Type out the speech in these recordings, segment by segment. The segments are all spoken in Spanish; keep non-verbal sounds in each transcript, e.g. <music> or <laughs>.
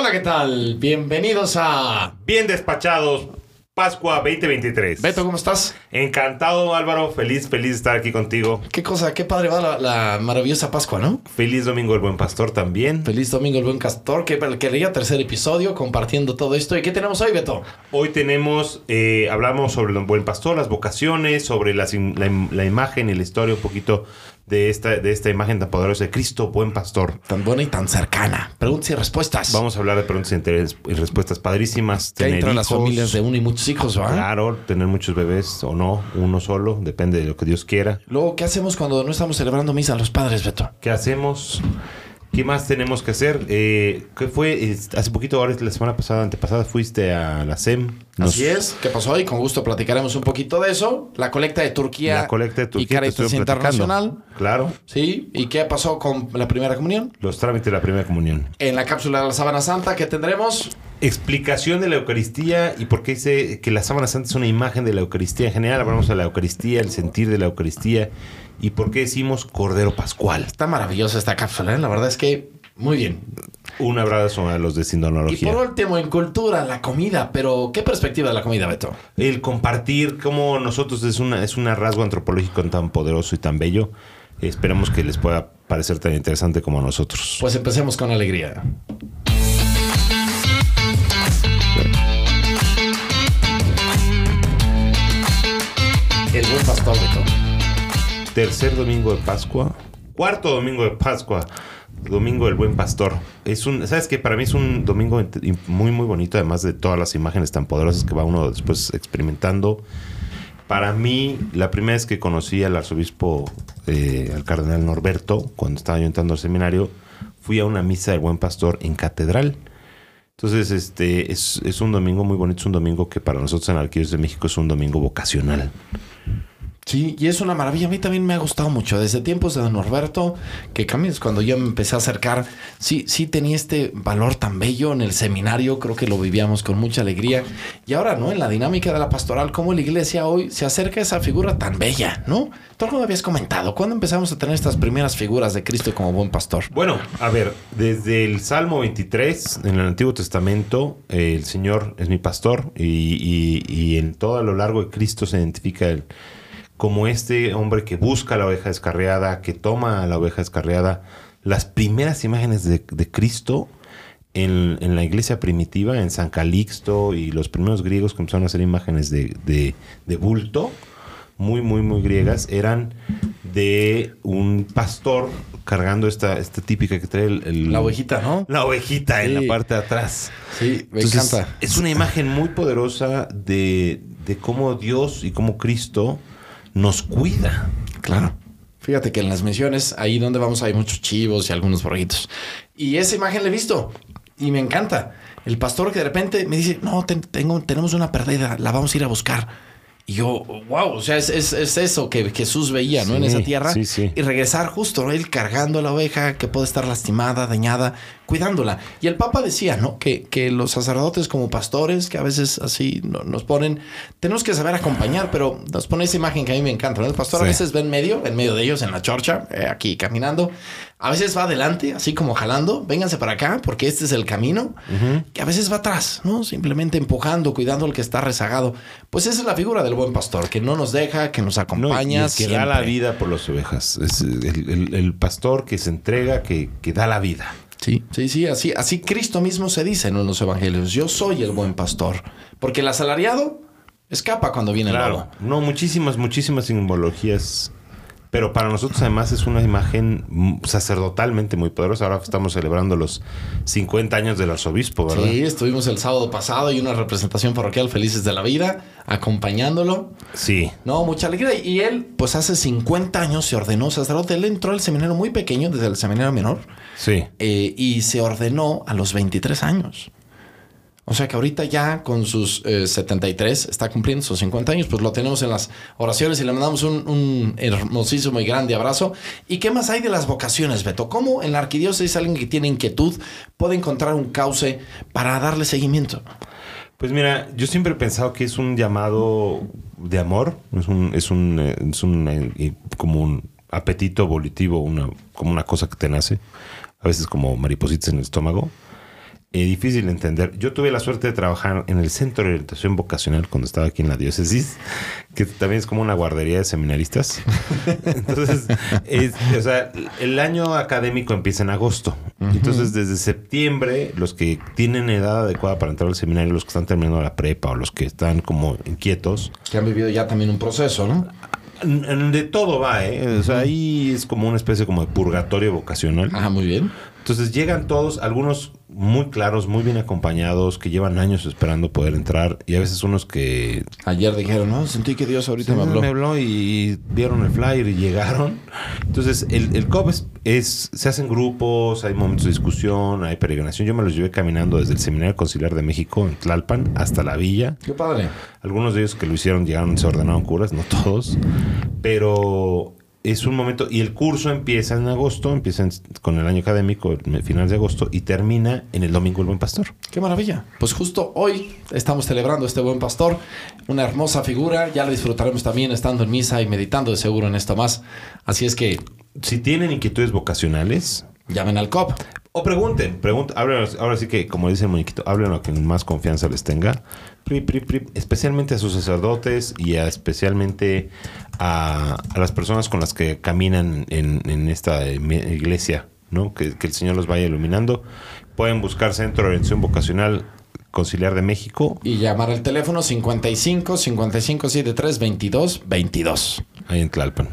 Hola, ¿qué tal? Bienvenidos a... Bien despachados, Pascua 2023. Beto, ¿cómo estás? Encantado, Álvaro. Feliz, feliz de estar aquí contigo. Qué cosa, qué padre va la, la maravillosa Pascua, ¿no? Feliz domingo el buen pastor también. Feliz domingo el buen castor, que quería tercer episodio compartiendo todo esto. ¿Y qué tenemos hoy, Beto? Hoy tenemos, eh, hablamos sobre el buen pastor, las vocaciones, sobre la, la imagen y la historia un poquito de esta, de esta imagen tan poderosa de Cristo, buen pastor. Tan buena y tan cercana. Preguntas y respuestas. Vamos a hablar de preguntas y respuestas padrísimas. Que entre las familias de uno y muchos hijos, ¿va? Claro, tener muchos bebés o no, uno solo, depende de lo que Dios quiera. Luego, ¿qué hacemos cuando no estamos celebrando misa a los padres, Beto? ¿Qué hacemos? ¿Qué más tenemos que hacer? Eh, ¿Qué fue? Hace poquito, ahora la semana pasada, antepasada, fuiste a la SEM. Nos- Así es. ¿Qué pasó hoy? Con gusto platicaremos un poquito de eso. La colecta de Turquía. La colecta de Turquía. Y. Internacional. Claro. Sí. ¿Y qué pasó con la primera comunión? Los trámites de la primera comunión. En la cápsula de la sábana santa que tendremos Explicación de la Eucaristía y por qué dice que la sábana santa es una imagen de la Eucaristía. En general hablamos de la Eucaristía, el sentir de la Eucaristía y por qué decimos Cordero Pascual. Está maravillosa esta cápsula, ¿eh? La verdad es que muy bien. Un abrazo a los de Y Sindonología. por último, en cultura, la comida. Pero, ¿qué perspectiva de la comida, Beto? El compartir cómo nosotros es una es un rasgo antropológico tan poderoso y tan bello. Esperamos que les pueda parecer tan interesante como a nosotros. Pues empecemos con alegría. El buen pastor, Beto. Tercer domingo de Pascua. Cuarto domingo de Pascua. Domingo del Buen Pastor. Es un, ¿sabes qué? Para mí es un domingo muy, muy bonito, además de todas las imágenes tan poderosas que va uno después experimentando. Para mí, la primera vez que conocí al arzobispo, eh, al cardenal Norberto, cuando estaba yo entrando al seminario, fui a una misa del Buen Pastor en catedral. Entonces, este es, un domingo muy bonito, es un domingo que para nosotros en Arquidiócesis de México es un domingo vocacional. Sí, y es una maravilla. A mí también me ha gustado mucho. Desde tiempos de Don Norberto, que cambios, cuando yo me empecé a acercar, sí, sí tenía este valor tan bello en el seminario. Creo que lo vivíamos con mucha alegría. Y ahora, ¿no? En la dinámica de la pastoral, cómo la iglesia hoy se acerca a esa figura tan bella, ¿no? Tú algo me habías comentado. ¿Cuándo empezamos a tener estas primeras figuras de Cristo como buen pastor? Bueno, a ver, desde el Salmo 23, en el Antiguo Testamento, eh, el Señor es mi pastor y, y- y en todo a lo largo de Cristo se identifica el- como este hombre que busca a la oveja descarriada, que toma a la oveja descarriada. Las primeras imágenes de, de Cristo en, en la iglesia primitiva, en San Calixto y los primeros griegos que empezaron a hacer imágenes de, de- de bulto, muy, muy, muy griegas, eran de un pastor cargando esta, esta típica que trae el, el- La ovejita, ¿no? La ovejita en la parte de atrás. Sí, me Entonces, encanta. Es una imagen muy poderosa de, de cómo Dios y cómo Cristo nos cuida. Claro. Fíjate que en las misiones, ahí donde vamos, hay muchos chivos y algunos borreguitos. Y esa imagen la he visto y me encanta. El pastor que de repente me dice, no, ten- tengo, tenemos una perdida, la vamos a ir a buscar. Y yo, wow, o sea, es, es- es eso que Jesús veía, ¿no? En esa tierra. sí, sí. Y regresar justo, ¿no? Él cargando a la oveja que puede estar lastimada, dañada, cuidándola. Y el Papa decía, ¿no? Que, que los sacerdotes como pastores, que a veces así no- nos ponen, tenemos que saber acompañar, pero nos pone esa imagen que a mí me encanta, ¿no? El pastor a veces va en medio, en medio de ellos, en la chorcha, eh, aquí caminando. A veces va adelante, así como jalando, vénganse para acá, porque este es el camino. Que a veces va atrás, ¿no? Simplemente empujando, cuidando al que está rezagado. Pues esa es la figura del buen pastor, que no nos deja, que nos No, acompaña. que da la vida por las ovejas. Es el, el- el pastor que se entrega, que, que da la vida. Sí, sí, sí, así, así Cristo mismo se dice en los evangelios. Yo soy el buen pastor. Porque el asalariado escapa cuando viene el lobo. No, muchísimas, muchísimas simbologías. Pero para nosotros además es una imagen mm, sacerdotalmente muy poderosa. Ahora estamos celebrando los 50 años del arzobispo, ¿verdad? Sí, estuvimos el sábado pasado y una representación parroquial Felices de la Vida, acompañándolo. Sí. No, mucha alegría. Y él, pues hace 50 años se ordenó sacerdote. Él entró al seminario muy pequeño, desde el seminario menor, Sí. eh, y se ordenó a los 23 años. O sea que ahorita ya con sus eh, 73 está cumpliendo sus 50 años, pues lo tenemos en las oraciones y le mandamos un, hermosísimo y grande abrazo. ¿Y qué más hay de las vocaciones, Beto? ¿Cómo en la arquidiócesis alguien que tiene inquietud puede encontrar un cauce para darle seguimiento? Pues mira, yo siempre he pensado que es un llamado de amor, es un, es un, eh, es un eh, como un apetito volitivo, una, como una cosa que te nace, a veces como maripositas en el estómago. Eh, difícil de entender. Yo tuve la suerte de trabajar en el Centro de Orientación Vocacional cuando estaba aquí en la diócesis, que también es como una guardería de seminaristas. <laughs> Entonces, es- o sea, el año académico empieza en agosto. Entonces, desde septiembre, los que tienen edad adecuada para entrar al seminario, los que están terminando la prepa o los que están como inquietos, Que han vivido ya también un proceso, ¿no? De todo va, ¿eh? O sea, ahí es como una especie como de purgatorio vocacional. Ah, muy bien. Entonces llegan todos, algunos muy claros, muy bien acompañados, que llevan años esperando poder entrar, y a veces unos que Ayer dijeron, no, sentí que Dios ahorita me habló. me habló y vieron el flyer y llegaron. Entonces el, el COP es, es- se hacen grupos, hay momentos de discusión, hay peregrinación. Yo me los llevé caminando desde el Seminario Conciliar de México en Tlalpan hasta la villa. Qué padre. Algunos de ellos que lo hicieron llegaron, se ordenaron curas, no todos. Pero es un momento, y el curso empieza en agosto, empieza en- con el año académico, en finales de agosto, y termina en el domingo el buen pastor. Qué maravilla. Pues justo hoy estamos celebrando este buen pastor, una hermosa figura. Ya la disfrutaremos también estando en misa y meditando de seguro en esto más. Así es que Si tienen inquietudes vocacionales, llamen al COP. o pregunten, pregunten, ahora sí que, como dice el muñequito, hablen a quien más confianza les tenga, Pri, pri, pri, especialmente a sus sacerdotes y a- especialmente a, a las personas con las que caminan en, en esta iglesia, ¿no? Que, que el Señor los vaya iluminando. Pueden buscar Centro de Orientación Vocacional Conciliar de México, Y llamar al teléfono 55 55 73 22 22. ahí en Tlalpan.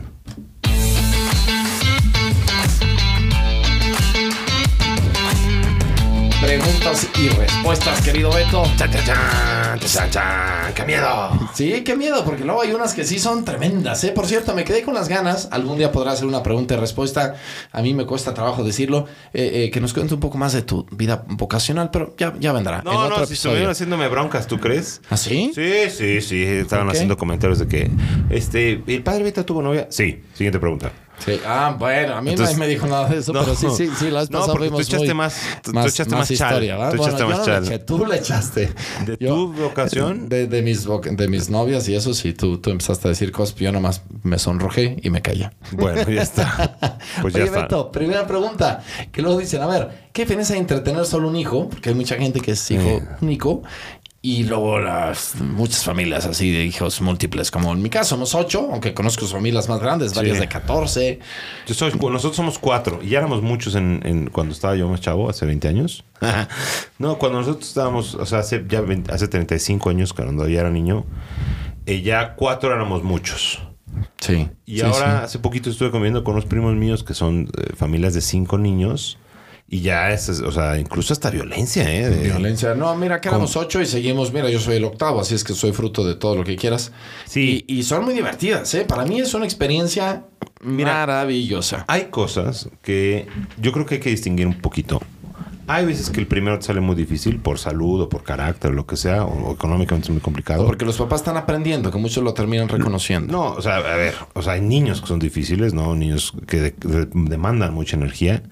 Preguntas y respuestas, querido Beto. ¡Chan, chan, chan! ¡Chan, chan! ¡Qué miedo! Sí, qué miedo, porque luego hay unas que sí son tremendas, ¿eh? Por cierto, me quedé con las ganas. Algún día podrá hacer una pregunta y respuesta. A mí me cuesta trabajo decirlo. eh, eh, que nos cuente un poco más de tu vida vocacional, pero ya, ya vendrá. en No, otro no, si estuvieron haciéndome broncas, ¿tú crees? ¿Ah, sí? Sí, sí, sí. Estaban ¿Por qué? haciendo comentarios de que, este, ¿el padre Beta tuvo novia? Sí. Siguiente pregunta. Sí. Ah, bueno, a mí Entonces- nadie me dijo nada de eso, No. pero sí, sí, sí, la vez No, pasada porque tú echaste muy- más- tú- tú echaste más chal. historia, ¿verdad? Tú Bueno, echaste yo más no le eché, tú le echaste. ¿De Yo- tu vocación? De, de mis, de mis novias y eso, sí, tú, tú empezaste a decir cosas, yo nomás me sonrojé y me callé. Bueno, ya está. <laughs> Pues ya Oye, está. Beto, primera pregunta. Que luego dicen, a ver, ¿qué diferencia hay entre tener solo un hijo? Porque hay mucha gente que es hijo único. Y luego las muchas familias así de hijos múltiples. Como en mi caso, somos ocho, aunque conozco familias más grandes, varias Sí. de 14. Yo soy- nosotros somos cuatro y ya éramos muchos en, en- cuando estaba yo más chavo, hace 20 años. <laughs> no, cuando nosotros estábamos, o sea, hace, ya 20 hace 35 años, cuando ya era niño, eh, ya cuatro éramos muchos. Sí. Y Sí, ahora, sí. hace poquito estuve conviviendo con unos primos míos que son eh, familias de cinco niños. Y ya es, o sea, incluso hasta violencia, ¿eh? De- Violencia. No, mira, que éramos ocho y seguimos. Mira, yo soy el octavo, así es que soy fruto de todo lo que quieras. Sí. Y, y son muy divertidas, ¿eh? Para mí es una experiencia maravillosa. Hay cosas que yo creo que hay que distinguir un poquito. Hay veces que el primero te sale muy difícil por salud o por carácter o lo que sea, o, o económicamente es muy complicado. Porque los papás están aprendiendo, que muchos lo terminan reconociendo. No, o sea, a ver, o sea, hay niños que son difíciles, ¿no? Niños que de- de- demandan mucha energía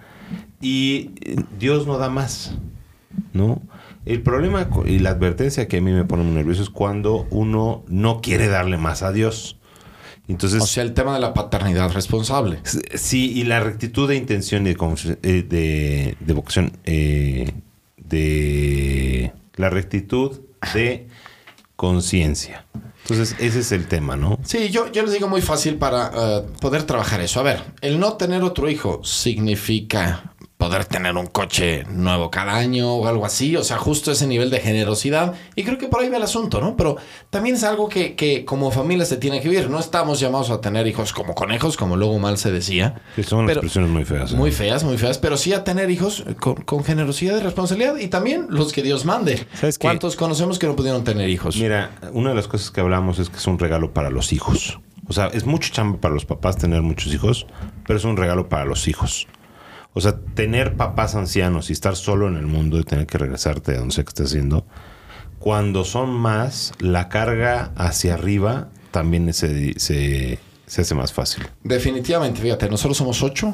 y eh, Dios no da más, ¿no? El problema y la advertencia que a mí me pone muy nervioso es cuando uno no quiere darle más a Dios. Entonces, O sea, el tema de la paternidad responsable. Sí, y la rectitud de intención y de, eh, de, de vocación, eh, de la rectitud de conciencia. Entonces, ese es el tema, ¿no? Sí, yo, yo les digo muy fácil para poder trabajar eso. A ver, el no tener otro hijo significa poder tener un coche nuevo cada año o algo así. O sea, justo ese nivel de generosidad. Y creo que por ahí va el asunto, ¿no? Pero también es algo que, que como familia se tiene que vivir. No estamos llamados a tener hijos como conejos, como luego mal se decía. Que son Pero- expresiones muy feas. ¿eh? Muy feas, muy feas, pero sí a tener hijos con, con generosidad y responsabilidad y también los que Dios mande. ¿Sabes qué? ¿Cuántos conocemos que no pudieron tener hijos? Mira, una de las cosas que hablamos es que es un regalo para los hijos. O sea, es mucho chamba para los papás tener muchos hijos, pero es un regalo para los hijos. O sea, tener papás ancianos y estar solo en el mundo y tener que regresarte a donde sea que estés cuando son más, la carga hacia arriba también se, se, se hace más fácil. Definitivamente, fíjate, nosotros somos ocho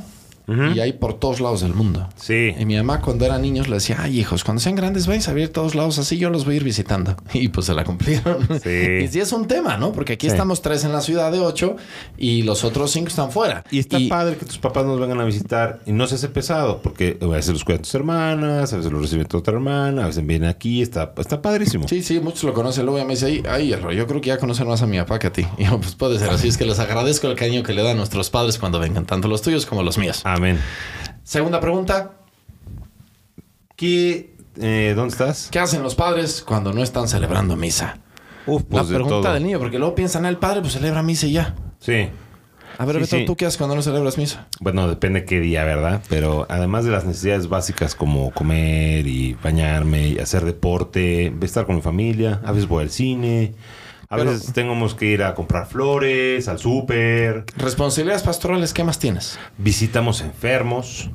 y hay por todos lados del mundo. Sí. Y mi mamá cuando eran niños le decía, ay hijos, cuando sean grandes vais a ver todos lados así, yo los voy a ir visitando. <laughs> Y pues se la cumplieron. Sí. Y sí es un tema, ¿no? Porque aquí Sí. estamos tres en la ciudad de ocho y los otros cinco están fuera. Y está padre que tus papás nos vengan a visitar y no se hace pesado, porque a veces los cuidan tus hermanas, a veces los reciben tu otra hermana, a veces vienen aquí, está, está padrísimo. Sí, sí, muchos lo conocen. Luego ya me dice, ay, ay, yo creo que ya conocen más a mi papá que a ti. <laughs> Y yo, pues puede ser así. Es que les agradezco el cariño que le dan nuestros padres cuando vengan, tanto los tuyos como los míos. Amén. Segunda pregunta, ¿Qué, eh, ¿Dónde estás? ¿qué hacen los padres cuando no están celebrando misa? Uf, La pues de pregunta todo. del niño, porque luego piensan, el padre pues celebra misa y ya. Sí. A ver, Sí, Beto, sí. ¿tú qué haces cuando no celebras misa? Bueno, depende qué día, ¿verdad? Pero además de las necesidades básicas como comer y bañarme y hacer deporte, estar con mi familia, a veces voy al cine, a Pero- veces tenemos que ir a comprar flores, al súper, Responsabilidades pastorales, ¿qué más tienes? visitamos enfermos,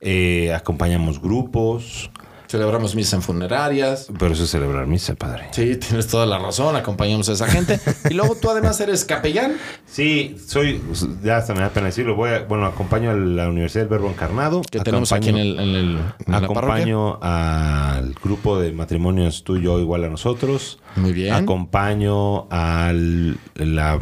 eh, acompañamos grupos, Celebramos misa en funerarias. pero eso es celebrar misa, padre. Sí, tienes toda la razón, acompañamos a esa gente. Y luego tú además eres capellán. Sí, soy, ya hasta me da pena decirlo, voy a, bueno, acompaño a la Universidad del Verbo Encarnado. Que tenemos aquí en, el, en, el- en la parroquia. Acompaño al grupo de matrimonios tú y yo igual a nosotros. Muy bien. Acompaño a la,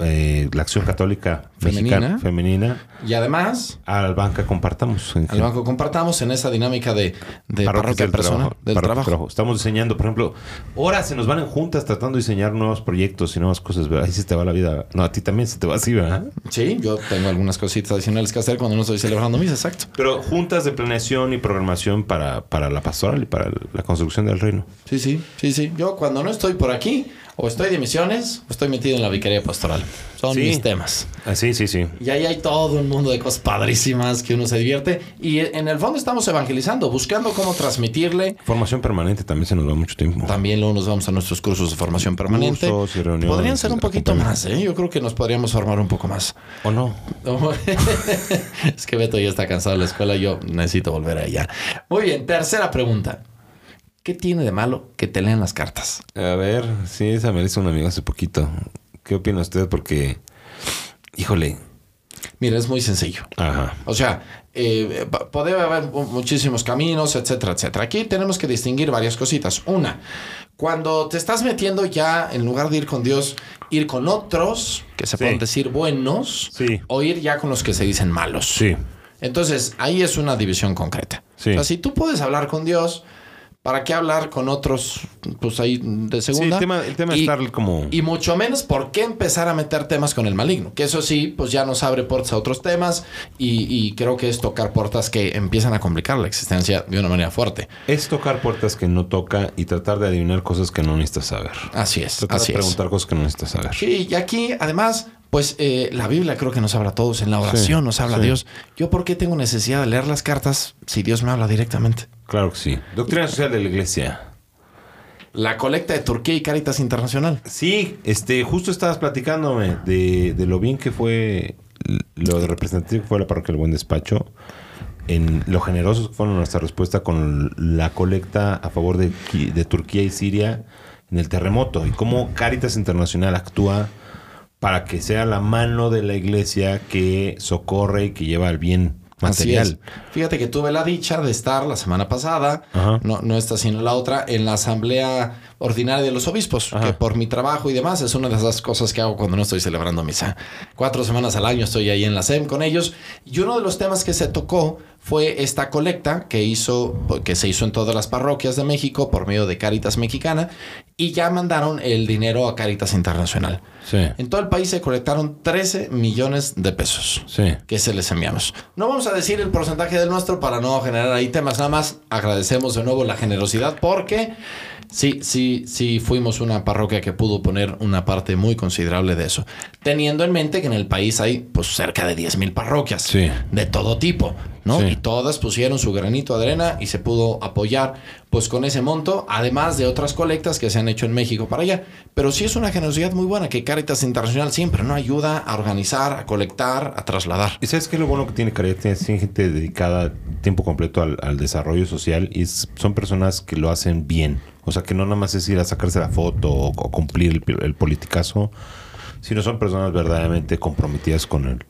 eh, la Acción Católica Femenina. Mexicana, femenina. Y además, Al Banca Compartamos. en al banco compartamos en esa dinámica de, de parroquia del personal, trabajo, del parroquias trabajo. Estamos diseñando, por ejemplo, horas se nos van en juntas tratando de diseñar nuevos proyectos y nuevas cosas. Ahí se te va la vida. No, a ti también se te va así, ¿verdad? Sí, yo tengo algunas cositas adicionales que hacer cuando no estoy celebrando misa, exacto. Pero juntas de planeación y programación para, para la pastoral y para la construcción del reino. Sí, sí, sí, sí. Yo cuando no estoy por aquí, o estoy de misiones, o estoy metido en la vicaría pastoral. Son Sí. mis temas. Ah, sí, sí, sí. Y ahí hay todo un mundo de cosas padrísimas que uno se divierte. Y en el fondo estamos evangelizando, buscando cómo transmitirle. Formación permanente también se nos va mucho tiempo. También luego nos vamos a nuestros cursos de formación permanente. Cursos y reuniones, Podrían ser un poquito más, ¿eh? Yo creo que nos podríamos formar un poco más. ¿O no? <laughs> es que Beto ya está cansado de la escuela, yo necesito volver a ella. Muy bien, tercera pregunta. ¿Qué tiene de malo que te lean las cartas? A ver, sí, esa me hizo un amigo hace poquito. ¿Qué opina usted? Porque, híjole. Mira, es muy sencillo. Ajá. O sea, eh, puede haber mu- muchísimos caminos, etcétera, etcétera. Aquí tenemos que distinguir varias cositas. Una, cuando te estás metiendo ya, en lugar de ir con Dios, ir con otros, que se Sí. pueden decir buenos, Sí. o ir ya con los que se dicen malos. Sí. Entonces, ahí es una división concreta. Sí. O sea, si tú puedes hablar con Dios, ¿para qué hablar con otros, pues ahí de Sí, segunda? el tema, el tema Y- es estar como... y mucho menos por qué empezar a meter temas con el maligno. Que eso sí, pues ya nos abre puertas a otros temas y, y creo que es tocar puertas que empiezan a complicar la existencia de una manera fuerte. Es tocar puertas que no toca y tratar de adivinar cosas que no necesitas saber. Así es, Tratar así de es. preguntar cosas que no necesitas saber. Sí, y aquí además, pues eh, la Biblia creo que nos habla a todos. En la oración Sí, nos habla sí. Dios. ¿Yo por qué tengo necesidad de leer las cartas si Dios me habla directamente? Claro que sí. Doctrina social de la iglesia. La colecta de Turquía y Caritas Internacional. Sí, este, justo estabas platicándome de, de lo bien que fue, lo representativo que fue la parroquia del Buen Despacho, en lo generosos que fueron nuestra respuesta con la colecta a favor de, de Turquía y Siria en el terremoto y cómo Caritas Internacional actúa para que sea la mano de la iglesia que socorre y que lleva el bien material. Fíjate que tuve la dicha de estar la semana pasada, Ajá. no, no esta sino la otra, en la asamblea ordinaria de los obispos, Ajá. que por mi trabajo y demás es una de esas cosas que hago cuando no estoy celebrando misa. Cuatro semanas al año estoy ahí en la SEM con ellos y uno de los temas que se tocó fue esta colecta que hizo, que se hizo en todas las parroquias de México por medio de Caritas Mexicana y ya mandaron el dinero a Caritas Internacional. Sí, En todo el país se colectaron 13 millones de pesos sí. que se les enviamos. No vamos a decir el porcentaje del nuestro para no generar ahí temas, nada más agradecemos de nuevo la generosidad porque sí, sí, sí fuimos una parroquia que pudo poner una parte muy considerable de eso, teniendo en mente que en el país hay pues cerca de 10 mil parroquias Sí. de todo tipo, ¿no? Sí. Y todas pusieron su granito de arena y se pudo apoyar pues con ese monto, además de otras colectas que se han hecho en México para allá. Pero sí es una generosidad muy buena que Caritas Internacional siempre no ayuda a organizar, a colectar, a trasladar. ¿Y sabes qué es lo bueno que tiene Caritas? Tiene gente dedicada tiempo completo al, al desarrollo social y son personas que lo hacen bien. O sea, que no nada más es ir a sacarse la foto o, o cumplir el, el politicazo, sino son personas verdaderamente comprometidas con el,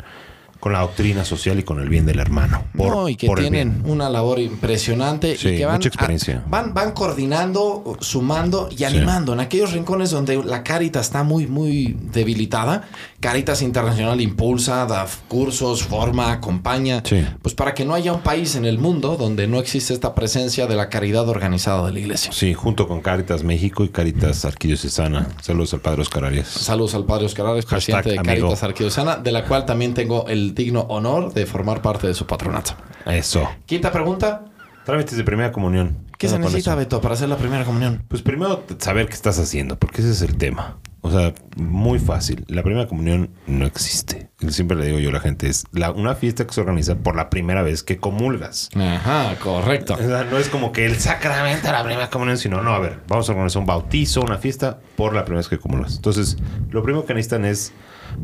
Con la doctrina social y con el bien del hermano. Por- no, y que por tienen una labor impresionante Sí, y que van, mucha experiencia. a- van, van coordinando, sumando y animando. En aquellos rincones donde la Caritas está muy, muy debilitada, Caritas Internacional impulsa, da cursos, forma, acompaña. Sí. Pues para que no haya un país en el mundo donde no existe esta presencia de la caridad organizada de la iglesia. Sí, junto con Caritas México y Caritas Arquidiocesana. Saludos al Padre Oscar Arias. Saludos al Padre Oscar Arias, presidente de amigo. Caritas Arquidiocesana, de la cual también tengo el digno honor de formar parte de su patronato. Eso. Quinta pregunta. Trámites de primera comunión. ¿Qué se necesita? Beto, para hacer la primera comunión? Pues primero saber qué estás haciendo, porque ese es el tema. O sea, muy fácil. La primera comunión no existe. Siempre le digo yo a la gente, es la- una fiesta que se organiza por la primera vez que comulgas. Ajá, correcto. O sea, no es como que el sacramento de la primera comunión, sino, no, a ver, vamos a organizar un bautizo, una fiesta por la primera vez que comulgas. Entonces, lo primero que necesitan es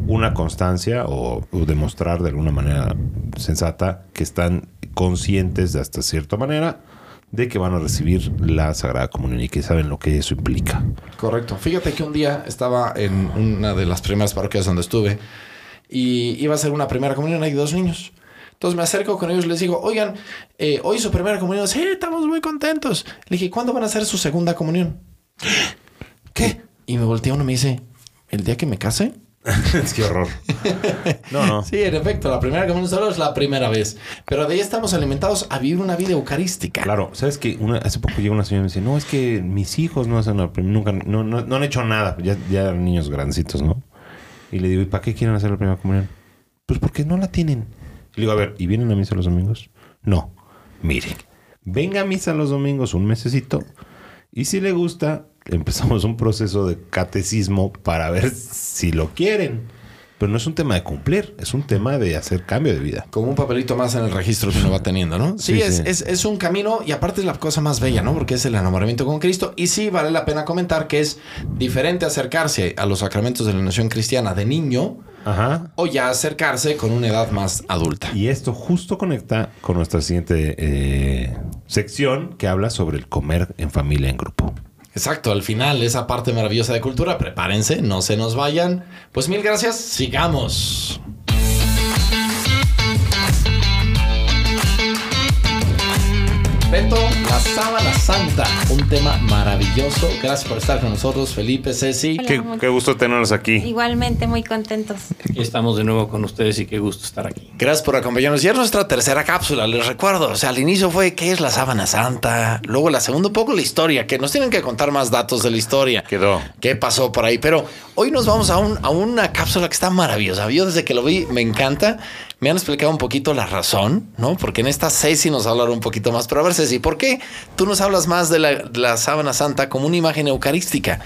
una constancia o, o demostrar de alguna manera sensata que están conscientes de hasta cierta manera de que van a recibir la Sagrada Comunión y que saben lo que eso implica. Correcto. Fíjate que un día estaba en una de las primeras parroquias donde estuve y iba a ser una primera comunión. Hay dos niños. Entonces me acerco con ellos y les digo, oigan, eh, hoy su primera comunión. Sí, estamos muy contentos. Le dije, ¿cuándo van a hacer su segunda comunión? ¿Qué? Y me voltea uno y me dice, ¿el día que me case? <laughs> es que horror. No, no. Sí, en efecto, la primera comunión solo es la primera vez. Pero de ahí estamos alimentados a vivir una vida eucarística. Claro, sabes que hace poco llegó una señora y me dice, no, es que mis hijos no hacen la prim- nunca, no, no, no han hecho nada, ya, ya eran niños grandecitos, ¿no? Y le digo, ¿y para qué quieren hacer la primera comunión? Pues porque no la tienen. Y le digo, a ver, ¿y vienen a misa los domingos? No. Miren, venga a misa los domingos un mesecito y si le gusta, empezamos un proceso de catecismo para ver si lo quieren. Pero no es un tema de cumplir, es un tema de hacer cambio de vida. Como un papelito más en el registro que uno va teniendo, ¿no? Sí, Sí, es, sí. Es, es un camino y aparte es la cosa más bella, ¿no? Porque es el enamoramiento con Cristo. Y sí vale la pena comentar que es diferente acercarse a los sacramentos de la nación cristiana de niño Ajá. o ya acercarse con una edad más adulta. Y esto justo conecta con nuestra siguiente eh, sección que habla sobre el comer en familia, en grupo. Exacto, al final esa parte maravillosa de cultura, prepárense, no se nos vayan. Pues mil gracias, sigamos. Beto, la sábana santa, un tema maravilloso. Gracias por estar con nosotros, Felipe, Ceci. Hola, Qué, qué gusto tenerlos aquí. Igualmente muy contentos. Aquí estamos de nuevo con ustedes y qué gusto estar aquí. Gracias por acompañarnos. Ya es nuestra tercera cápsula, les recuerdo. O sea, al inicio fue qué es la sábana santa. Luego la segunda, un poco la historia, que nos tienen que contar más datos de la historia. Quedó. ¿Qué pasó por ahí? Pero hoy nos vamos a, un- a una cápsula que está maravillosa. Yo desde que lo vi me encanta. Me han explicado un poquito la razón, ¿no? Porque en esta Ceci nos hablaron un poquito más. Pero a ver, Ceci, ¿por qué tú nos hablas más de la, la sábana santa como una imagen eucarística?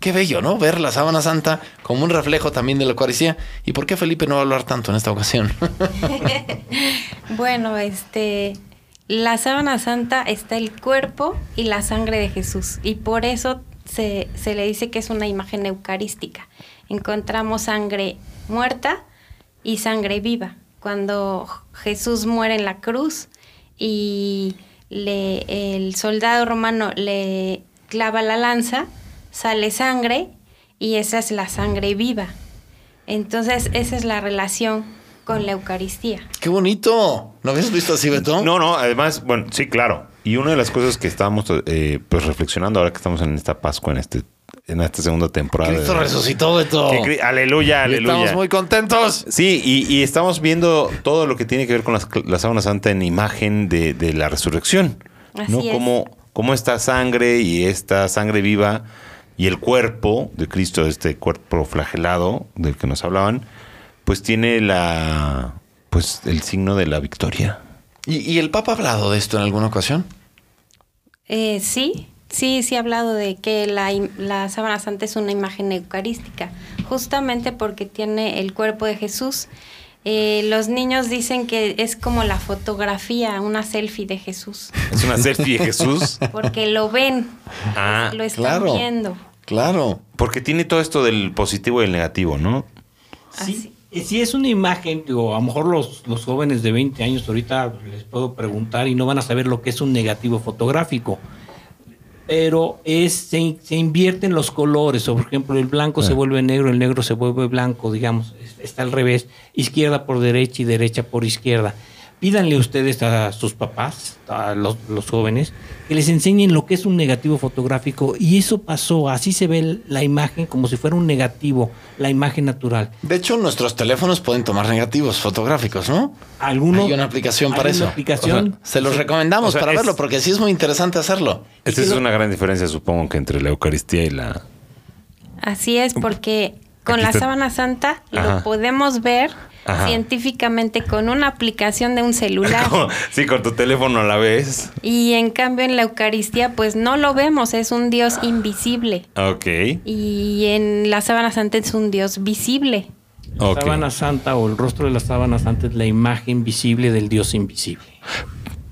Qué bello, ¿no? Ver la sábana santa como un reflejo también de la Eucaristía. ¿Y por qué Felipe no va a hablar tanto en esta ocasión? <laughs> Bueno, este, la sábana santa está el cuerpo y la sangre de Jesús y por eso se, se le dice que es una imagen eucarística. Encontramos sangre muerta y sangre viva. Cuando Jesús muere en la cruz y le, el soldado romano le clava la lanza, sale sangre y esa es la sangre viva. Entonces esa es la relación con la Eucaristía. ¡Qué bonito! ¿No habías visto así, Beto? No, no, además, bueno, sí, claro. Y una de las cosas que estábamos eh, pues reflexionando ahora que estamos en esta Pascua, en este en esta segunda temporada. Cristo de- resucitó. Que Cri- aleluya, Y aleluya. Estamos muy contentos. Sí, y, y estamos viendo todo lo que tiene que ver con las- la sábana santa en imagen de, de la resurrección. ¿no? Así es. Como, como esta sangre y esta sangre viva y el cuerpo de Cristo, este cuerpo flagelado del que nos hablaban, pues tiene la pues el signo de la victoria. ¿Y, y el Papa ha hablado de esto en alguna ocasión? Eh, sí, sí, sí he hablado de que la, im- la sábana santa es una imagen eucarística, justamente porque tiene el cuerpo de Jesús. Eh, los niños dicen que es como la fotografía, una selfie de Jesús, Es una selfie de Jesús. <laughs> porque lo ven, Ah, lo están claro. viendo. Claro. porque tiene todo esto del positivo y el negativo, ¿no? Así. Sí, eh, sí es una imagen, digo, a lo mejor los, los jóvenes de 20 años ahorita les puedo preguntar y no van a saber lo que es un negativo fotográfico. Pero es se, se invierten los colores. O por ejemplo, el blanco se vuelve negro, el negro se vuelve blanco, digamos. es- Está al revés. Izquierda por derecha y derecha por izquierda. Pídanle ustedes a sus papás, a los, los jóvenes, que les enseñen lo que es un negativo fotográfico. Y eso pasó. Así se ve la imagen como si fuera un negativo, la imagen natural. De hecho, nuestros teléfonos pueden tomar negativos fotográficos, ¿no? Alguno, Hay una aplicación para hay eso. Una aplicación. O sea, Se los recomendamos O sea, para es- verlo, porque sí es muy interesante hacerlo. Esta es una gran diferencia, supongo, que entre la Eucaristía y la... Así es, porque con Aquí la está- sábana santa Ajá. lo podemos ver Ajá. científicamente con una aplicación de un celular. <laughs> Sí, con tu teléfono a la vez. Y en cambio en la Eucaristía pues no lo vemos, es un Dios invisible. Ok. Y en la sábana santa es un Dios visible. La ok. sábana santa o el rostro de la sábana santa es la imagen visible del Dios invisible.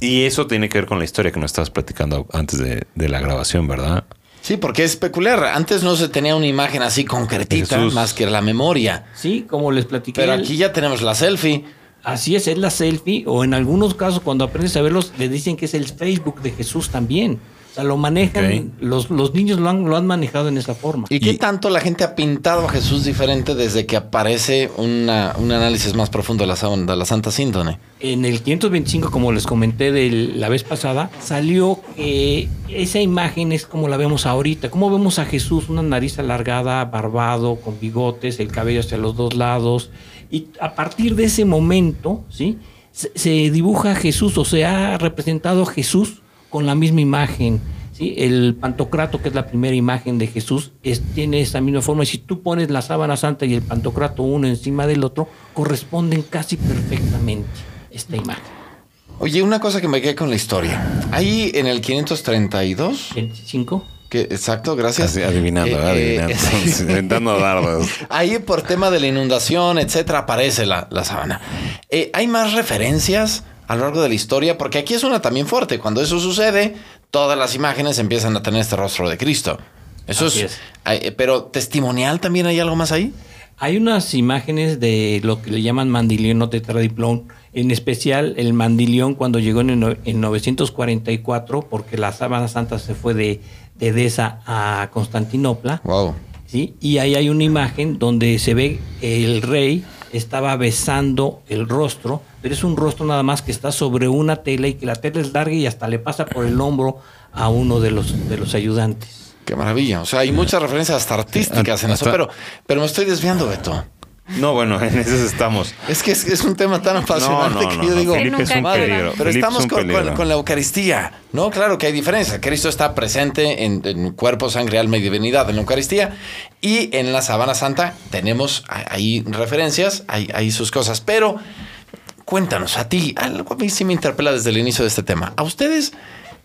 Y eso tiene que ver con la historia que nos estabas platicando antes de, de la grabación, ¿verdad? Sí, porque es peculiar. Antes no se tenía una imagen así concretita, Jesús. más que la memoria. Sí, como les platiqué. Pero aquí ya tenemos la selfie. Así es, es la selfie, o en algunos casos, cuando aprendes a verlos, le dicen que es el Facebook de Jesús también. O sea, lo manejan, los, los niños lo han, lo han manejado en esa forma. ¿Y qué tanto la gente ha pintado a Jesús diferente desde que aparece una- un análisis más profundo de la, de la Santa Síndone? En el 525, como les comenté de la vez pasada, salió que esa imagen es como la vemos ahorita. Como vemos a Jesús, una nariz alargada, barbado, con bigotes, el cabello hacia los dos lados. Y a partir de ese momento, ¿sí? Se, se dibuja a Jesús o se ha representado a Jesús con la misma imagen. ¿sí? El pantocrato, que es la primera imagen de Jesús, es- tiene esa misma forma. Y si tú pones la sábana santa y el pantocrato uno encima del otro, corresponden casi perfectamente esta imagen. Oye, una cosa que me quedé con la historia. Ahí en el 532, 25. que exacto, gracias. Así, adivinando, Eh, eh, adivinando. <laughs> Inventando <laughs> dardos. Ahí por tema de la inundación, etcétera, aparece la, la sábana. Eh, ¿Hay más referencias a lo largo de la historia? Porque aquí es una también fuerte. Cuando eso sucede, todas las imágenes empiezan a tener este rostro de Cristo. Eso es, es. eh, Pero testimonial también hay algo más ahí. Hay unas imágenes de lo que le llaman mandilión o tetradiplón, en especial el mandilión cuando llegó en, en 944, porque la sábana santa se fue de, de Edesa a Constantinopla. Wow. ¿sí? Y ahí hay una imagen donde se ve el rey estaba besando el rostro, pero es un rostro nada más que está sobre una tela y que la tela es larga y hasta le pasa por el hombro a uno de los, de los ayudantes. Qué maravilla. O sea, hay muchas referencias hasta artísticas en eso, pero, pero me estoy desviando, Beto. No, bueno, en eso estamos. Es que es, es un tema tan apasionante no, que no, yo no, digo, Felipe es un Madre, peligro. pero Felipe es estamos un con, con- peligro. con la Eucaristía. No, claro que hay diferencia. Cristo está presente en, en cuerpo, sangre, alma y divinidad en la Eucaristía. Y en la Sábana Santa tenemos ahí referencias, hay, hay sus cosas. Pero cuéntanos, a ti, algo a mí sí me interpela desde el inicio de este tema. ¿A ustedes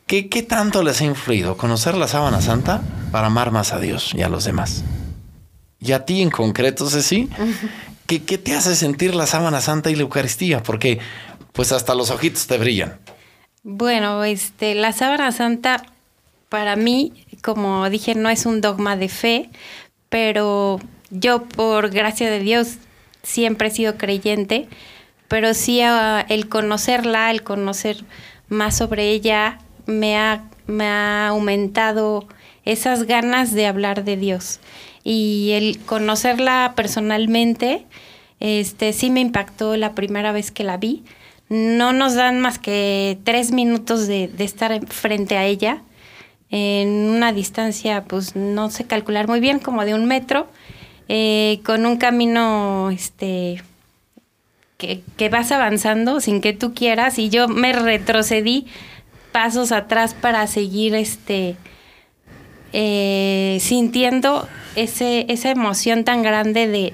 qué, qué tanto les ha influido conocer la Sábana Santa para amar más a Dios y a los demás? Y a ti en concreto, Ceci, ¿qué, qué te hace sentir la sábana santa y la Eucaristía? Porque pues hasta los ojitos te brillan. Bueno, este, la sábana santa para mí, como dije, no es un dogma de fe, pero yo por gracia de Dios siempre he sido creyente, pero sí ah, el conocerla, el conocer más sobre ella, me ha, me ha aumentado esas ganas de hablar de Dios. Y el conocerla personalmente, este sí me impactó la primera vez que la vi. No nos dan más que tres minutos de, estar frente a ella en una distancia, pues no sé calcular muy bien, como de un metro, eh, con un camino, este, que, que vas avanzando sin que tú quieras y yo me retrocedí pasos atrás para seguir, este, eh, sintiendo ese, esa emoción tan grande de,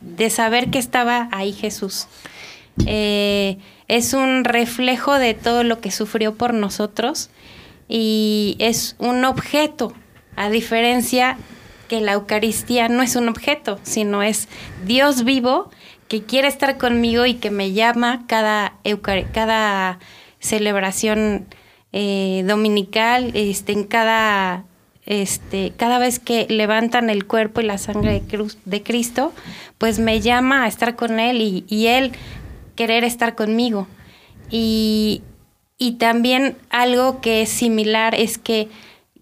de- saber que estaba ahí Jesús. Eh, es un reflejo de todo lo que sufrió por nosotros y es un objeto, a diferencia que la Eucaristía no es un objeto, sino es Dios vivo que quiere estar conmigo y que me llama cada, eucar- cada celebración eh, dominical, este, en cada, este, cada vez que levantan el cuerpo y la sangre de, cruz- de Cristo, pues me llama a estar con Él y, y Él querer estar conmigo. Y, y también algo que es similar es que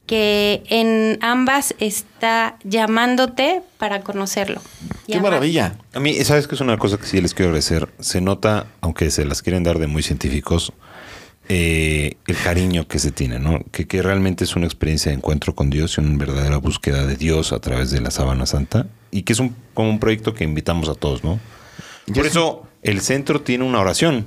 que en ambas está llamándote para conocerlo. y Qué amar. maravilla. A mí, ¿sabes que es una cosa que sí les quiero agradecer? Se nota, aunque se las quieren dar de muy científicos, eh, el cariño que se tiene, ¿no? Que, que realmente es una experiencia de encuentro con Dios y una verdadera búsqueda de Dios a través de la Sábana Santa. Y que es un, como un proyecto que invitamos a todos, ¿no? Por eso el centro tiene una oración.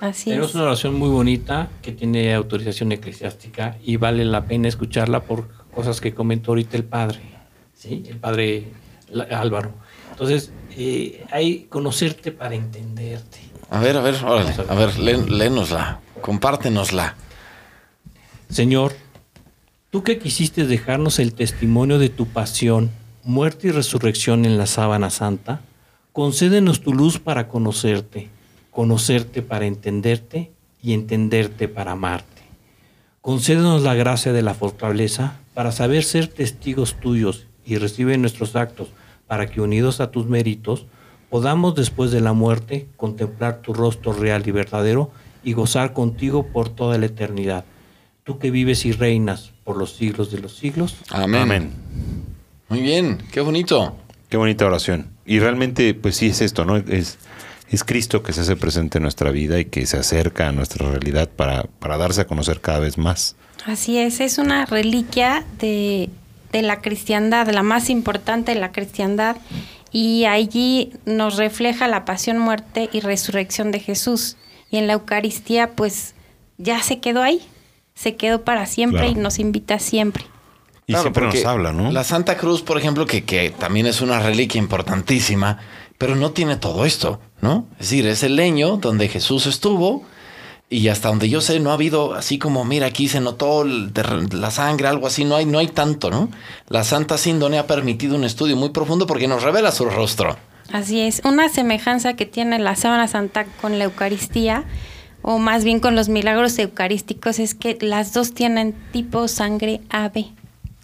Así Tenemos es. una oración muy bonita que tiene autorización eclesiástica y vale la pena escucharla por cosas que comentó ahorita el padre, ¿sí? El padre Álvaro. Entonces, eh, hay conocerte para entenderte. A ver, a ver, órale. A ver, lé- léenosla. Compártenosla. Señor, tú que quisiste dejarnos el testimonio de tu pasión, muerte y resurrección en la sábana santa, concédenos tu luz para conocerte, conocerte para entenderte y entenderte para amarte. Concédenos la gracia de la fortaleza para saber ser testigos tuyos y recibe nuestros actos para que unidos a tus méritos podamos después de la muerte contemplar tu rostro real y verdadero y gozar contigo por toda la eternidad. Tú que vives y reinas por los siglos de los siglos. Amén. Amén. Muy bien, qué bonito. Qué bonita oración. Y realmente, pues sí es esto, ¿no? Es, es Cristo que se hace presente en nuestra vida y que se acerca a nuestra realidad para, para darse a conocer cada vez más. Así es, es una reliquia de, de la cristiandad, la más importante de la cristiandad, y allí nos refleja la pasión, muerte y resurrección de Jesús. Y en la Eucaristía, pues ya se quedó ahí, se quedó para siempre Claro. y nos invita siempre. Y Claro, siempre nos habla, ¿no? La Santa Cruz, por ejemplo, que, que también es una reliquia importantísima, pero no tiene todo esto, ¿no? Es decir, es el leño donde Jesús estuvo y hasta donde yo sé no ha habido así como, mira, aquí se notó la sangre, algo así, no hay, no hay tanto, ¿no? La Santa Síndone ha permitido un estudio muy profundo porque nos revela su rostro. Así es, una semejanza que tiene la sábana santa con la Eucaristía, o más bien con los milagros eucarísticos, es que las dos tienen tipo sangre ave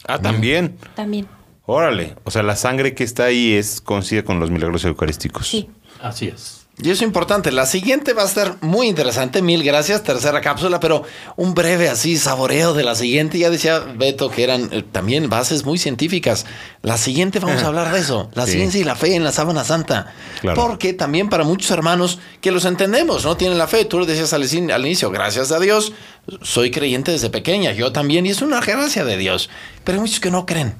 Ah, también. también. Órale. O sea, la sangre que está ahí es coincide con los milagros eucarísticos. Sí. Así es. Y eso es importante. La siguiente va a estar muy interesante. Mil gracias. Tercera cápsula, pero un breve así saboreo de la siguiente. Ya decía Beto que eran eh, también bases muy científicas. La siguiente vamos a hablar de eso. La <laughs> Sí. ciencia y la fe en la sábana santa. Claro. Porque también para muchos hermanos que los entendemos, no tienen la fe. Tú lo decías al, al inicio, gracias a Dios, soy creyente desde pequeña. Yo también. Y es una gracia de Dios. Pero hay muchos que no creen.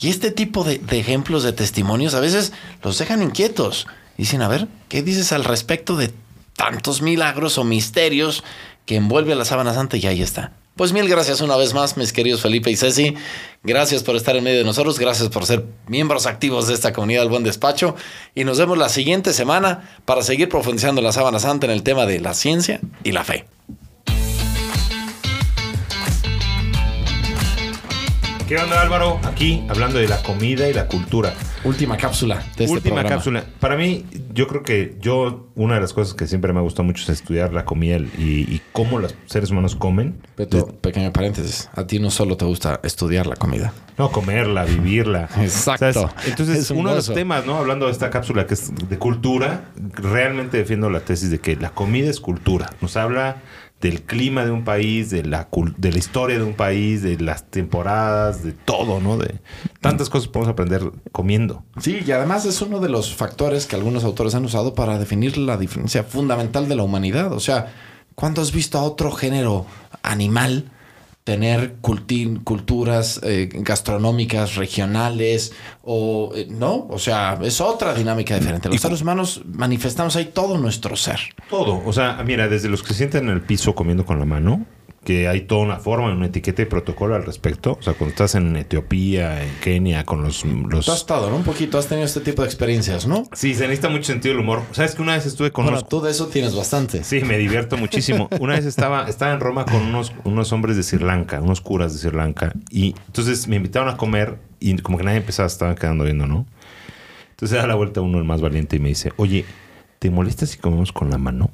Y este tipo de, de ejemplos, de testimonios, a veces los dejan inquietos. Dicen, a ver, ¿qué dices al respecto de tantos milagros o misterios que envuelve a la sábana santa? Y ahí está. Pues mil gracias una vez más, mis queridos Felipe y Ceci. Gracias por estar en medio de nosotros. Gracias por ser miembros activos de esta comunidad del Buen Despacho. Y nos vemos la siguiente semana para seguir profundizando en la sábana santa en el tema de la ciencia y la fe. ¿Qué onda, Álvaro? Aquí hablando de la comida y la cultura. Última cápsula de este Última programa. cápsula. Para mí, yo creo que yo, una de las cosas que siempre me ha gustado mucho es estudiar la comida y, y cómo los seres humanos comen. Beto, pequeño paréntesis. A ti no solo te gusta estudiar la comida. No, comerla, vivirla. <laughs> Exacto. ¿Sabes? Entonces, Es un uno de los temas, ¿no? Hablando de esta cápsula que es de cultura, realmente defiendo la tesis de que la comida es cultura. Nos habla del clima de un país, de la, de la historia de un país, de las temporadas, de todo, ¿no? De tantas cosas podemos aprender comiendo. Sí, y además es uno de los factores que algunos autores han usado para definir la diferencia fundamental de la humanidad. O sea, ¿cuándo has visto a otro género animal tener culti- culturas eh, gastronómicas regionales o eh, no? O sea, es otra dinámica diferente. Los seres humanos manifestamos ahí todo nuestro ser. Todo. O sea, mira, desde los que se sientan en el piso comiendo con la mano, que hay toda una forma, una etiqueta y protocolo al respecto. O sea, cuando estás en Etiopía, en Kenia, con los... los... Tú has estado, ¿no? Un poquito, has tenido este tipo de experiencias, ¿no? Sí, se necesita mucho sentido del humor. ¿Sabes que una vez estuve con Bueno, unos... tú de eso tienes bastante. Sí, me divierto muchísimo. <laughs> Una vez estaba, estaba en Roma con unos, unos hombres de Sri Lanka, unos curas de Sri Lanka. Y entonces me invitaron a comer y como que nadie empezaba, estaban quedando viendo, ¿no? Entonces da la vuelta uno, el más valiente, y me dice, oye, ¿te molesta si comemos con la mano?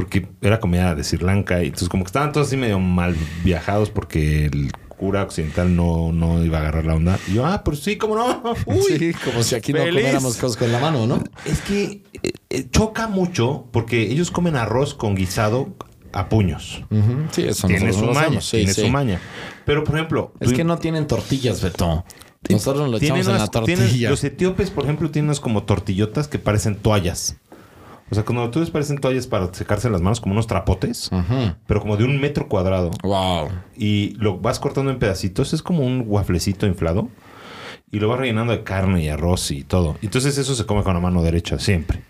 Porque era comida de Sri Lanka y entonces como que estaban todos así medio mal viajados porque el cura occidental no, no iba a agarrar la onda. Y yo, ah, pues sí, ¿cómo no? <laughs> Uy, sí, como si aquí no comiéramos cosas con la mano, ¿no? Es que eh, eh, choca mucho porque ellos comen arroz con guisado a puños. Ujú, Sí, eso Tiene su maña. Sí, tiene sí. su maña. Pero, por ejemplo... Es tú- que no tienen tortillas, Beto. Nosotros lo echamos en la unas- tienen- tortilla. los etíopes, por ejemplo, tienen unas como tortillotas que parecen toallas. O sea, cuando tú ves parecen toallas para secarse las manos, como unos trapotes, pero como de un metro cuadrado. Wow. Y lo vas cortando en pedacitos. Es como un wafflecito inflado. Y lo vas rellenando de carne y arroz y todo. Entonces eso se come con la mano derecha, siempre.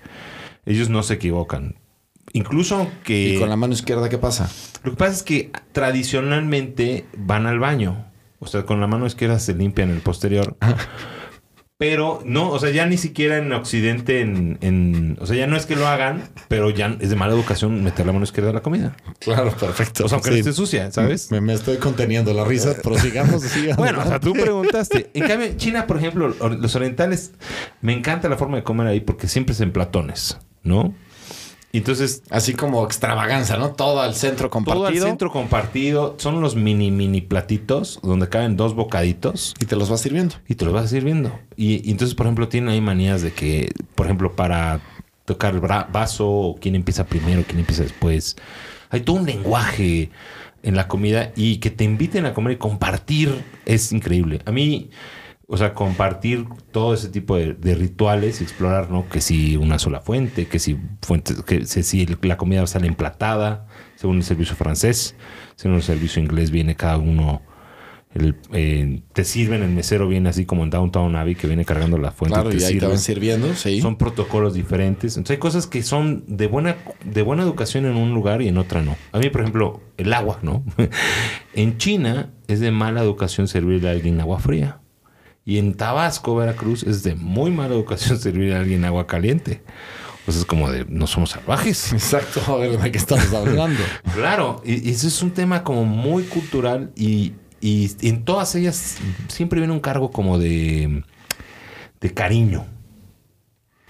Ellos no se equivocan. Incluso que... ¿Y con la mano izquierda qué pasa? Lo que pasa es que tradicionalmente van al baño. O sea, con la mano izquierda se limpian el posterior. <laughs> Pero no, o sea, ya ni siquiera en Occidente, en, en- o sea, ya no es que lo hagan, pero ya es de mala educación meter la mano izquierda a la comida. Claro, perfecto. O sea, aunque no esté sucia, ¿sabes? Me, me estoy conteniendo la risa. Prosigamos. sigamos. Bueno, o sea, tú preguntaste. En cambio, China, por ejemplo, los orientales, me encanta la forma de comer ahí porque siempre es en platones, ¿no? Y Entonces, Así como extravaganza, ¿no? Todo al centro compartido. todo el centro compartido son los mini, mini platitos donde caben dos bocaditos Y te los vas sirviendo. y te los vas sirviendo. Y, y entonces, por ejemplo, tienen ahí manías de que, por ejemplo, para tocar el vaso, o quién empieza primero, quién empieza después. Hay todo un lenguaje en la comida y que te inviten a comer y compartir es increíble. A mí, o sea, compartir todo ese tipo de, de rituales y explorar, ¿no? Que si una sola fuente, que si fuentes, que si, la comida sale emplatada, según el servicio francés, según el servicio inglés viene cada uno el, eh, te sirven, el mesero viene así como en Downtown Abbey que viene cargando la fuente. Claro, te y ahí te van sirviendo, sí. Son protocolos diferentes. Entonces hay cosas que son de buena, de buena educación en un lugar y en otra no. A mí, por ejemplo, el agua, ¿no? <laughs> en China es de mala educación servirle a alguien agua fría. Y en Tabasco, Veracruz, es de muy mala educación <laughs> servirle a alguien agua caliente. Pues es como de, no somos salvajes. <laughs> Exacto, a ver de qué estamos hablando. <laughs> Claro, y, y eso es un tema como muy cultural y, y en todas ellas siempre viene un cargo como de, de cariño.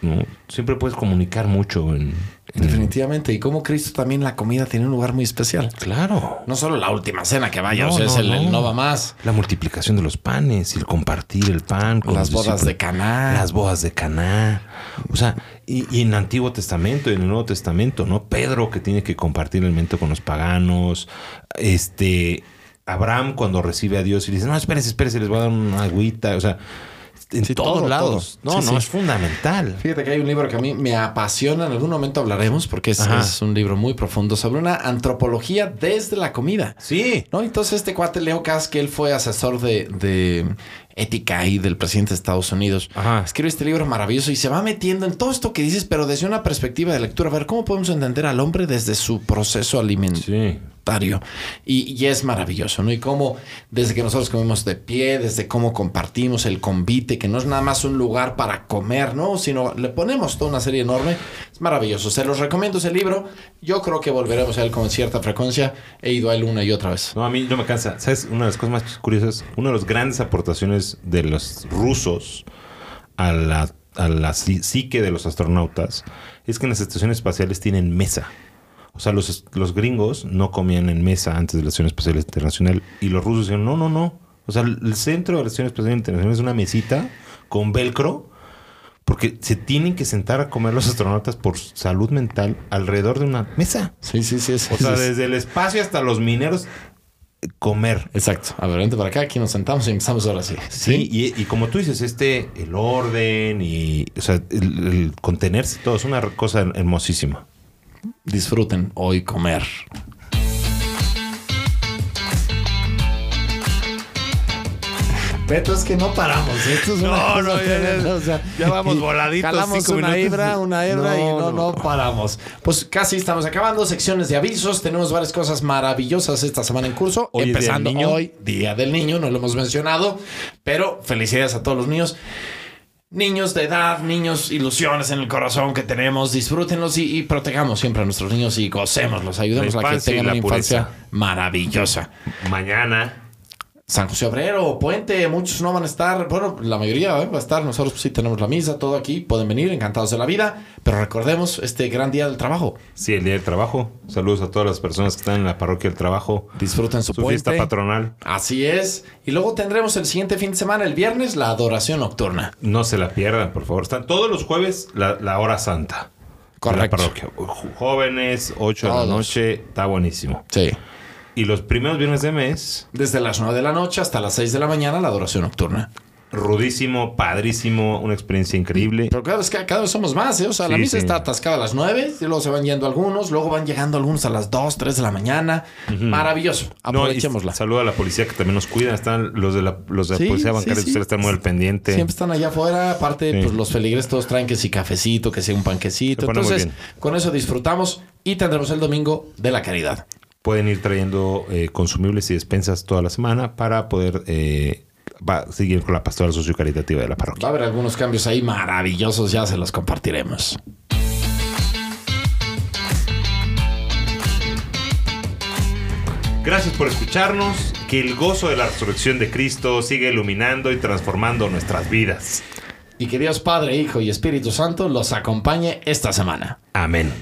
¿No? Siempre puedes comunicar mucho en... en- Definitivamente. Y como Cristo también la comida tiene un lugar muy especial. Claro. No solo la última cena que vaya, No, o sea, es no, el, el no. va más. La multiplicación de los panes y el compartir el pan. con Las bodas de. Caná. Las bodas de Caná. O sea, y, y en el Antiguo Testamento y en el Nuevo Testamento, ¿no? Pedro que tiene que compartir el alimento con los paganos. Este, Abraham cuando recibe a Dios y dice, no, espérense, espérense, les voy a dar una agüita. O sea, en Sí, todos todo, lados. todo. No, Sí, no, es fundamental. Fíjate que hay un libro que a mí me apasiona, en algún momento hablaremos, porque es, un libro muy profundo sobre una antropología desde la comida. Sí. ¿No? Entonces este cuate Leo Kass, que él fue asesor de, de ética y del presidente de Estados Unidos, Ajá. escribe este libro maravilloso y se va metiendo en todo esto que dices, pero desde una perspectiva de lectura, a ver cómo podemos entender al hombre desde su proceso alimentario. Sí. Y, y es maravilloso, ¿no? Y cómo desde que nosotros comemos de pie, desde cómo compartimos el convite, que no es nada más un lugar para comer, ¿no? Sino le ponemos toda una serie enorme. Es maravilloso. Se los recomiendo ese libro. Yo creo que volveremos a él con cierta frecuencia. He ido a él una y otra vez. No, a mí no me cansa. ¿Sabes? Una de las cosas más curiosas, una de las grandes aportaciones de los rusos a la, a la psi- psique de los astronautas es que en las estaciones espaciales tienen mesa. O sea, los, los gringos no comían en mesa antes de la Estación Espacial Internacional y los rusos decían, no, no, no. O sea, el centro de la Estación Espacial Internacional es una mesita con velcro porque se tienen que sentar a comer los astronautas por salud mental alrededor de una mesa. Sí, sí, sí. sí, O sea, sí. desde el espacio hasta los mineros, comer. Exacto. A ver, vente para acá. Aquí nos sentamos y empezamos ahora sí. Sí, y, y como tú dices, este, el orden y, o sea, el, el contenerse todo es una cosa hermosísima. Disfruten hoy comer. Beto, es que no paramos. Esto es una No, no, ya- tremenda, ya- o sea, ya vamos voladitos, Jalamos cinco una hebra, una hebra y No, no, no, no. paramos. Pues casi estamos acabando. Secciones de avisos. Tenemos varias cosas maravillosas esta semana en curso. Hoy es Día del Empezando Niño. hoy, Día del Niño, no lo hemos mencionado. Pero felicidades a todos los niños. Niños de edad, niños, ilusiones en el corazón que tenemos, disfrútenlos y, y protejamos siempre a nuestros niños y gocémoslos, ayudemos a que tengan la una infancia maravillosa. Mañana. San José Obrero, Puente, muchos no van a estar, bueno, la mayoría ¿eh? va a estar, nosotros sí tenemos la misa, todo aquí, pueden venir, encantados de la vida, pero recordemos este gran día del trabajo. Sí, el día del trabajo. Saludos a todas las personas que están en la parroquia del trabajo. Disfruten su, Su fiesta patronal. Así es. Y luego tendremos el siguiente fin de semana, el viernes, la adoración nocturna. No se la pierdan, por favor. Están todos los jueves la, la hora santa. Correcto. la parroquia. Jóvenes, 8 de la noche, está buenísimo. Sí. Y los primeros viernes de mes, Desde las 9 de la noche hasta las 6 de la mañana la adoración nocturna. rudísimo, padrísimo, una experiencia increíble. Pero cada vez, cada vez somos más, ¿eh? O sea, la Sí, misa sí. está atascada a las 9, y luego se van yendo algunos, luego van llegando algunos a las 2, 3 de la mañana. Maravilloso. No, y Aprovechémosla. saludo a la policía que también nos cuidan. Están los de la, los de la Sí, policía sí, bancaria, ustedes están muy al pendiente. Siempre están allá afuera. Aparte, pues los feligres todos traen que si cafecito, que si un panquecito. Entonces, con eso disfrutamos y tendremos el domingo de la caridad. Pueden ir trayendo eh, consumibles y despensas toda la semana para poder eh, va- seguir con la pastoral sociocaritativa de la Va a parroquia. haber algunos cambios ahí maravillosos, ya se los compartiremos. Gracias por escucharnos. Que el gozo de la resurrección de Cristo siga iluminando y transformando nuestras vidas. Y que Dios Padre, Hijo y Espíritu Santo los acompañe esta semana. Amén.